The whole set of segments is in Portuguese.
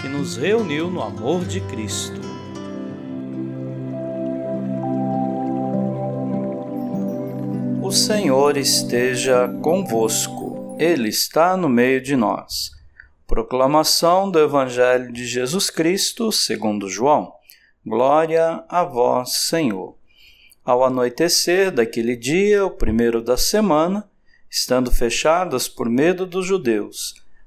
que nos reuniu no amor de Cristo. O Senhor esteja convosco, Ele está no meio de nós. Proclamação do Evangelho de Jesus Cristo, segundo João. Glória a vós, Senhor. Ao anoitecer daquele dia, o primeiro da semana, estando fechadas por medo dos judeus,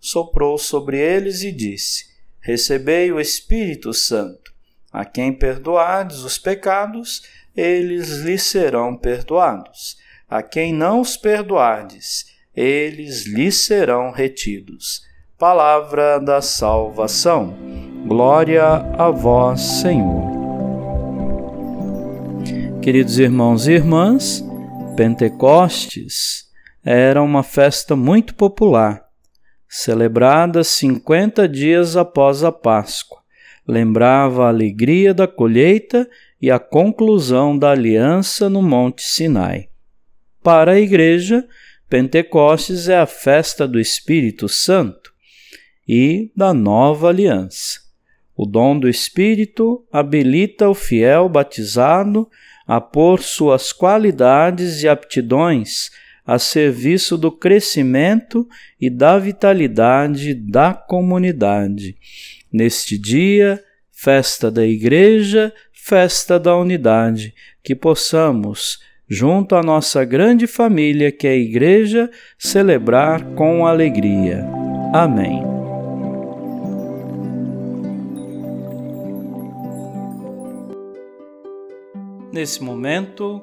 soprou sobre eles e disse: Recebei o Espírito Santo. A quem perdoardes os pecados, eles lhes serão perdoados. A quem não os perdoardes, eles lhes serão retidos. Palavra da salvação. Glória a vós, Senhor. Queridos irmãos e irmãs, Pentecostes era uma festa muito popular celebrada 50 dias após a Páscoa, lembrava a alegria da colheita e a conclusão da aliança no Monte Sinai. Para a Igreja, Pentecostes é a festa do Espírito Santo e da nova aliança. O dom do Espírito habilita o fiel batizado a pôr suas qualidades e aptidões a serviço do crescimento e da vitalidade da comunidade. Neste dia, festa da Igreja, festa da unidade, que possamos, junto à nossa grande família que é a Igreja, celebrar com alegria. Amém. Nesse momento,